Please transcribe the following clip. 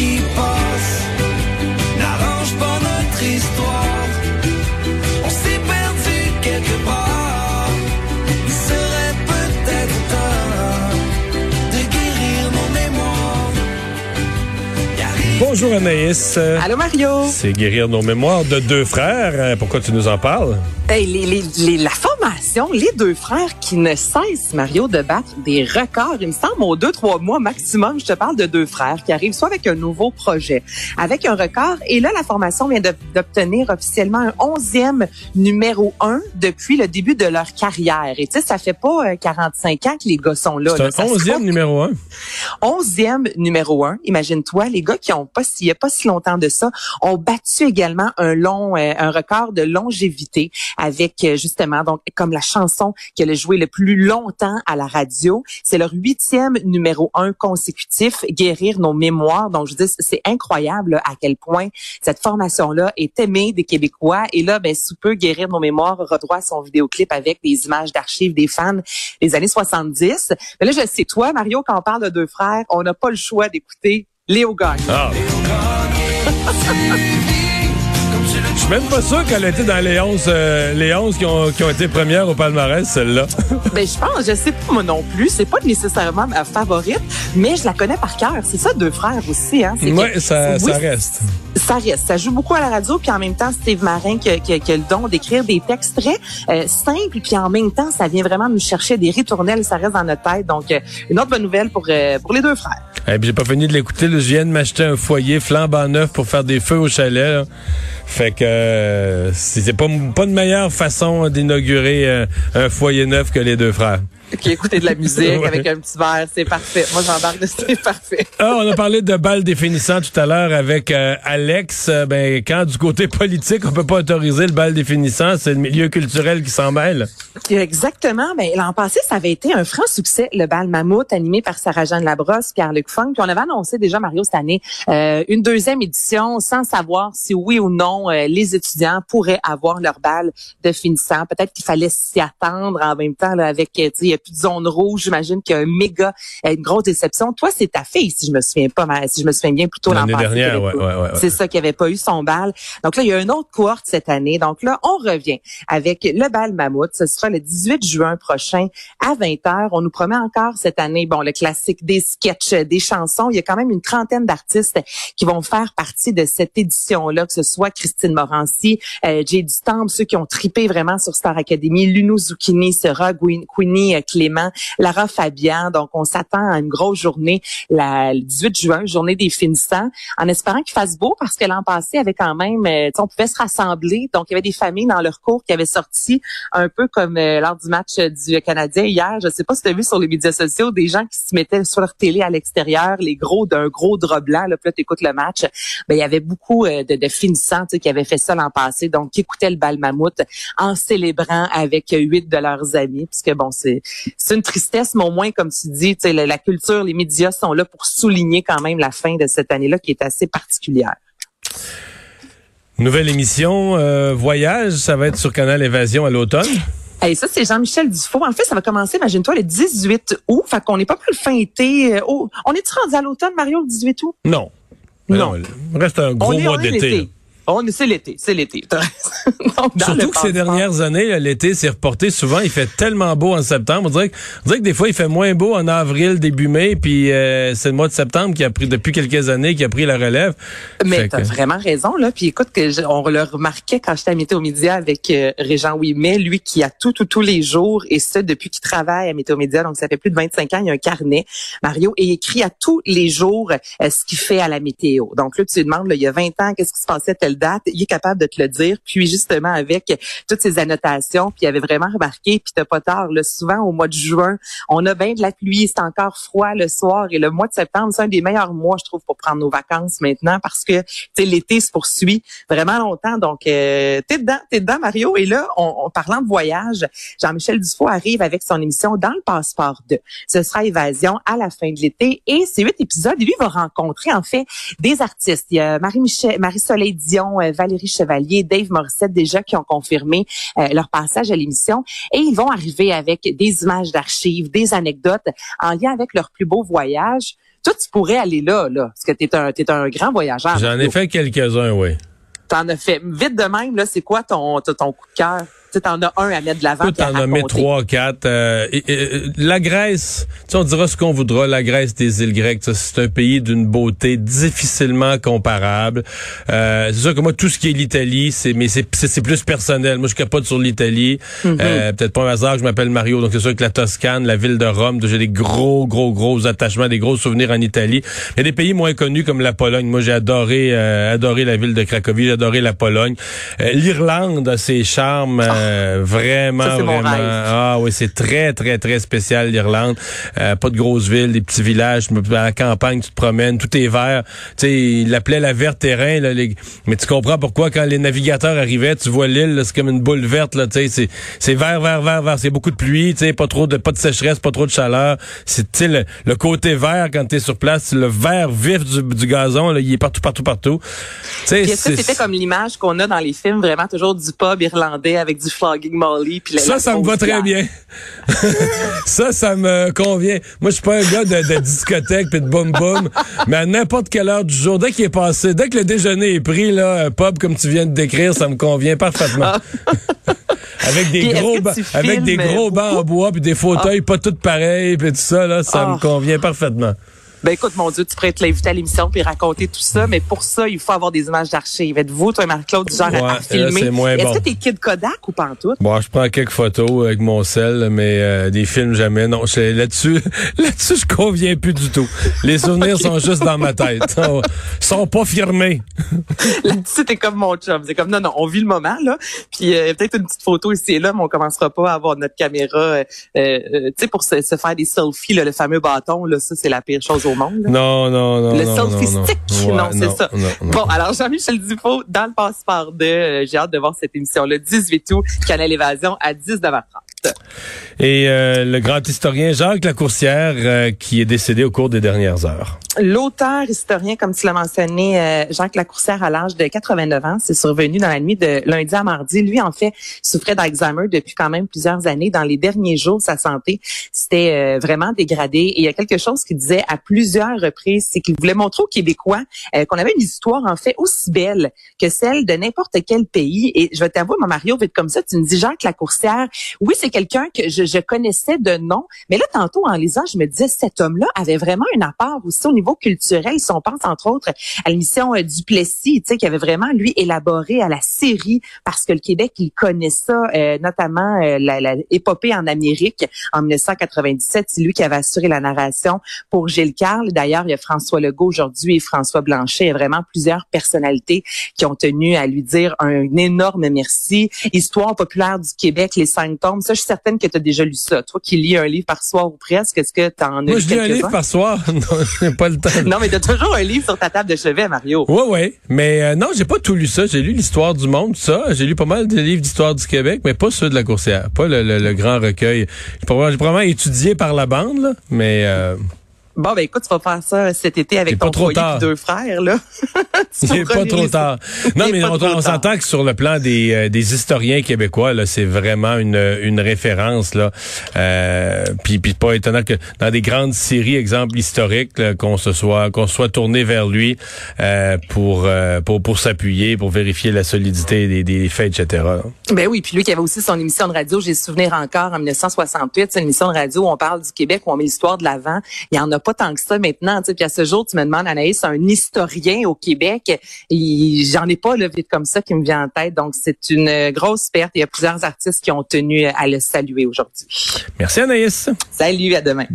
qui passe n'arrange pas notre histoire. On s'est perdu quelque part. Il serait peut-être temps de guérir nos mémoires. Bonjour Anaïs. Allô Mario. C'est guérir nos mémoires de deux frères. Pourquoi tu nous en parles? Hey, les, les, les- la formation, les deux frères qui ne cessent, Mario, de battre des records. Il me semble, aux deux, trois mois maximum, je te parle de deux frères qui arrivent soit avec un nouveau projet, avec un record. Et là, la formation vient d'obtenir officiellement un onzième numéro un depuis le début de leur carrière. Et tu sais, ça fait pas euh, 45 ans que les gars sont là. C'est un onzième numéro un. onzième numéro un. Imagine-toi, les gars qui ont pas, il y a pas si longtemps de ça, ont battu également un long, euh, un record de longévité avec euh, justement donc comme la chanson qu'elle a joué le plus longtemps à la radio. C'est leur huitième numéro un consécutif, guérir nos mémoires. Donc je dis, c'est incroyable là, à quel point cette formation-là est aimée des Québécois. Et là, ben sous peu, guérir nos mémoires aura droit à son vidéoclip avec des images d'archives des fans des années 70. Mais là, je sais, toi, Mario, quand on parle de deux frères, on n'a pas le choix d'écouter Léo Gagne. Ah. Je suis même pas sûr qu'elle été dans les 11, euh, les 11 qui, ont, qui ont été premières au palmarès, celle-là. Ben, je pense, je sais pas moi non plus. C'est pas nécessairement ma favorite, mais je la connais par cœur. C'est ça, deux frères aussi, hein. Que- ça, oui, ça reste. Ça reste. Ça joue beaucoup à la radio, puis en même temps, Steve Marin qui, a- qui, a- qui a le don d'écrire des textes très euh, simples, puis en même temps, ça vient vraiment nous chercher des ritournelles, ça reste dans notre tête. Donc, euh, une autre bonne nouvelle pour, euh, pour les deux frères. Et puis j'ai pas fini de l'écouter. Je viens de m'acheter un foyer flambant neuf pour faire des feux au chalet. là. Fait que euh, c'est pas, pas de meilleure façon d'inaugurer euh, un foyer neuf que les deux frères. Qui écouter de la musique Ouais. avec un petit verre, c'est parfait. Moi, j'embarque de c'est parfait. Ah, on a parlé de balles définissant tout à l'heure avec euh, Alex. Euh, ben, quand du côté politique, on peut pas autoriser le bal définissant, c'est le milieu culturel qui s'en mêle. Exactement. Mais l'an passé, ça avait été un franc succès, le bal Mammouth, animé par Sarah-Jeanne Labrosse, Pierre-Luc Funk. Puis on avait annoncé déjà, Mario, cette année, euh, une deuxième édition sans savoir si oui ou non euh, les étudiants pourraient avoir leur bal de finissant. Peut-être qu'il fallait s'y attendre en même temps là, avec, euh, tu sais, il y a plus de zone rouge. J'imagine qu'il y a un méga, euh, une grosse déception. Toi, c'est ta fille, si je me souviens pas, si je me souviens bien plutôt l'an L'année passé. dernière, ouais, ouais, ouais. C'est ça qui avait pas eu son bal. Donc là, il y a une autre cohorte cette année. Donc là, on revient avec le bal Mammouth. Ce sera le 18 juin prochain à 20h. On nous promet encore cette année, bon, le classique des sketchs, des chansons. Il y a quand même une trentaine d'artistes qui vont faire partie de cette édition-là, que ce soit Christine Morancy, euh, Jay ceux qui ont tripé vraiment sur Star Academy, Luno Zucchini, Sera, Queenie euh, Clément, Lara Fabian. Donc, on s'attend à une grosse journée le 18 juin, journée des finissants, en espérant qu'il fasse beau parce que l'an passé, avait quand même, euh, on pouvait se rassembler. Donc, il y avait des familles dans leur cours qui avaient sorti un peu comme euh, lors du match euh, du Canadien hier. Je sais pas si tu as vu sur les médias sociaux des gens qui se mettaient sur leur télé à l'extérieur, les gros d'un gros drap blanc. Là, puis là, t'écoutes le match. Ben, il y avait beaucoup de, de finissants qui avaient fait ça l'an passé, donc qui écoutaient le bal mammouth en célébrant avec huit de leurs amis. Puisque bon, c'est c'est une tristesse, mais au moins, comme tu dis, tu sais, la, la culture, les médias sont là pour souligner quand même la fin de cette année-là qui est assez particulière. Nouvelle émission, euh, Voyage, ça va être sur Canal Évasion à l'automne. Hey, ça, c'est Jean-Michel Dufault. En fait, ça va commencer, imagine-toi, le 18 août. Fait qu'on est pas mal fin été. euh, oh, on est-tu rendu à l'automne, Mario, le 18 août? Non. Non. il reste un gros on est, mois d'été. L'été. On est, c'est l'été, c'est l'été. Donc, Surtout que ces dernières années, l'été s'est reporté souvent. Il fait tellement beau en septembre. On dirait, que, on dirait que des fois, il fait moins beau en avril, début mai. Puis euh, c'est le mois de septembre qui a pris, depuis quelques années, qui a pris la relève. Mais t'as que- vraiment raison, là. Puis écoute, que je- on le remarquait quand j'étais à Météo Média avec euh, Régent Ouimet, lui qui a tout, tout, tous les jours, et ça depuis qu'il travaille à Météo Média, donc ça fait plus de 25 ans, il y a un carnet, Mario, et il écrit à tous les jours euh, ce qu'il fait à la météo. Donc là, tu lui demandes, là, il y a 20 ans, qu'est-ce qui se passait à telle date, il est capable de te le dire. Puis justement, avec toutes ces annotations, puis il avait vraiment remarqué, puis t'as pas tard, là, souvent au mois de juin, on a bien de la pluie, c'est encore froid le soir, et le mois de septembre, c'est un des meilleurs mois, je trouve, pour prendre nos vacances maintenant, parce que l'été se poursuit vraiment longtemps. Donc, euh, t'es dedans, t'es dedans, Mario. Et là, en parlant de voyage, Jean-Michel Dufault arrive avec son émission Dans le passeport 2. Ce sera Évasion à la fin de l'été. Et c'est huit épisodes. Lui va rencontrer, en fait, des artistes. Il y a Marie-Soleil Dion, euh, Valérie Chevalier, Dave Morissette, déjà qui ont confirmé euh, leur passage à l'émission. Et ils vont arriver avec des images d'archives, des anecdotes en lien avec leur plus beau voyage. Toi, tu pourrais aller là, là, parce que tu es un, t'es un grand voyageur. J'en ai fait quelques-uns, oui. T'en as fait. Vite de même, là, c'est quoi ton, ton coup de cœur? Tu en as un à mettre de l'avant. Tu en as mis trois, quatre. Euh, la Grèce, on dira ce qu'on voudra, la Grèce des îles grecques, c'est un pays d'une beauté difficilement comparable. Euh, c'est sûr que moi, tout ce qui est l'Italie, c'est mais c'est plus personnel. Moi, je capote sur l'Italie. Mm-hmm. euh, Peut-être pas un hasard, je m'appelle Mario, donc c'est sûr que la Toscane, la ville de Rome, j'ai des gros, gros, gros attachements, des gros souvenirs en Italie. Il y a des pays moins connus comme la Pologne. Moi, j'ai adoré, euh, adoré la ville de Cracovie, j'ai adoré la Pologne. Euh, L'Irlande a ses charmes. Euh, vraiment, vraiment. Ah oui, c'est très, très, très spécial l'Irlande. Euh, pas de grosses villes, des petits villages. À la campagne, tu te promènes, tout est vert. Tu sais, il l'appelait la verte terrain. Là, Mais tu comprends pourquoi quand les navigateurs arrivaient, tu vois l'île, c'est comme une boule verte. Là, tu sais, c'est vert, vert, vert, vert. C'est beaucoup de pluie, tu sais, pas trop de, pas de sécheresse, pas trop de chaleur. C'est le, le côté vert quand tu es sur place, le vert vif du, du gazon, là, il est partout, partout, partout. Est-ce que c'était comme l'image qu'on a dans les films, vraiment toujours du pub irlandais avec du ça, ça me va très bien. ça, ça me convient. Moi, je suis pas un gars de, discothèque puis de boum boum, mais à n'importe quelle heure du jour, dès qu'il est passé, dès que le déjeuner est pris, là, un pub comme tu viens de décrire, ça me convient parfaitement. Ah. avec des gros, avec des gros bancs en bois puis des fauteuils ah. pas tous pareils puis tout ça, là, ça me ah. convient parfaitement. Ben écoute, mon Dieu, tu pourrais te l'inviter à l'émission puis raconter tout ça, mais pour ça, il faut avoir des images d'archives. Êtes-vous, toi, Marc-Claude, du genre à, filmer? Est-ce que t'es kid Kodak ou pas en tout? Bon, je prends quelques photos avec mon sel, mais euh, des films jamais. Non, là-dessus, là-dessus, je conviens plus du tout. Les souvenirs sont juste dans ma tête. Ils sont pas firmés. là-dessus, t'es comme mon chum. C'est comme, non, non, on vit le moment, là. Puis euh, peut-être une petite photo ici et là, mais on commencera pas à avoir notre caméra, euh, tu sais, pour se, faire des selfies, là, le fameux bâton, là, ça, c'est la pire chose non, non, non. Le selfie-stick, non, c'est ça. bon, alors Jean-Michel Dufault, dans le passeport de, euh, j'ai hâte de voir cette émission le 18 août, Canal Évasion à 19h30. Et euh, le grand historien Jacques Lacourcière euh, qui est décédé au cours des dernières heures. L'auteur historien, comme tu l'as mentionné, euh, Jacques Lacourcière, à l'âge de 89 ans, c'est survenu dans la nuit de lundi à mardi. Lui, en fait, souffrait d'Alzheimer depuis quand même plusieurs années. Dans les derniers jours, sa santé s'était vraiment dégradée. Et il y a quelque chose qu'il disait à plusieurs reprises, c'est qu'il voulait montrer aux Québécois qu'on avait une histoire, en fait, aussi belle que celle de n'importe quel pays. Et je vais t'avouer, mon Mario, vite comme ça, tu me dis Jacques Lacourcière, oui, c'est quelqu'un que je, je, connaissais de nom, mais là, tantôt, en lisant, je me disais, cet homme-là avait vraiment un apport aussi au niveau culturel. Si on pense, entre autres, à l'émission euh, Duplessis, qui avait vraiment, lui, élaboré à la série, parce que le Québec, il connaît ça, euh, notamment euh, la, la, épopée en Amérique en 1997. C'est lui qui avait assuré la narration pour Gilles Carle. D'ailleurs, il y a François Legault aujourd'hui et François Blanchet. Il y a vraiment plusieurs personnalités qui ont tenu à lui dire un énorme merci. Histoire populaire du Québec, les cinq tomes. Ça, suis certaine que tu as déjà lu ça. Toi qui lis un livre par soir ou presque, est-ce que tu en as Moi, je lis un livre par soir. non, j'ai pas le temps. non, mais tu as toujours un livre sur ta table de chevet, Mario. Oui, oui. Mais euh, non, j'ai pas tout lu ça. J'ai lu l'histoire du monde, ça. J'ai lu pas mal de livres d'histoire du Québec, mais pas ceux de la coursière. Pas le, grand recueil. J'ai probablement étudié par la bande, là, mais... Euh, Bon, ben écoute, tu vas faire ça cet été avec ton foyer deux frères, là. C'est pas trop tard. Non, mais on, s'entend que sur le plan des, euh, des historiens québécois, là, c'est vraiment une, une référence, là. Euh, puis, puis pas étonnant que dans des grandes séries, exemple historiques, qu'on se soit qu'on soit tourné vers lui euh, pour, euh, pour pour s'appuyer, pour vérifier la solidité des, des faits, etc. Ben oui, puis lui qui avait aussi son émission de radio, j'ai souvenir encore en 1968, c'est une émission de radio où on parle du Québec, où on met l'histoire de l'avant. Il y en a pas tant que ça maintenant. Puis à ce jour, tu me demandes, Anaïs, un historien au Québec. Et j'en ai pas le vite comme ça qui me vient en tête. Donc, c'est une grosse perte. Il y a plusieurs artistes qui ont tenu à le saluer aujourd'hui. Merci, Anaïs. Salut, à demain.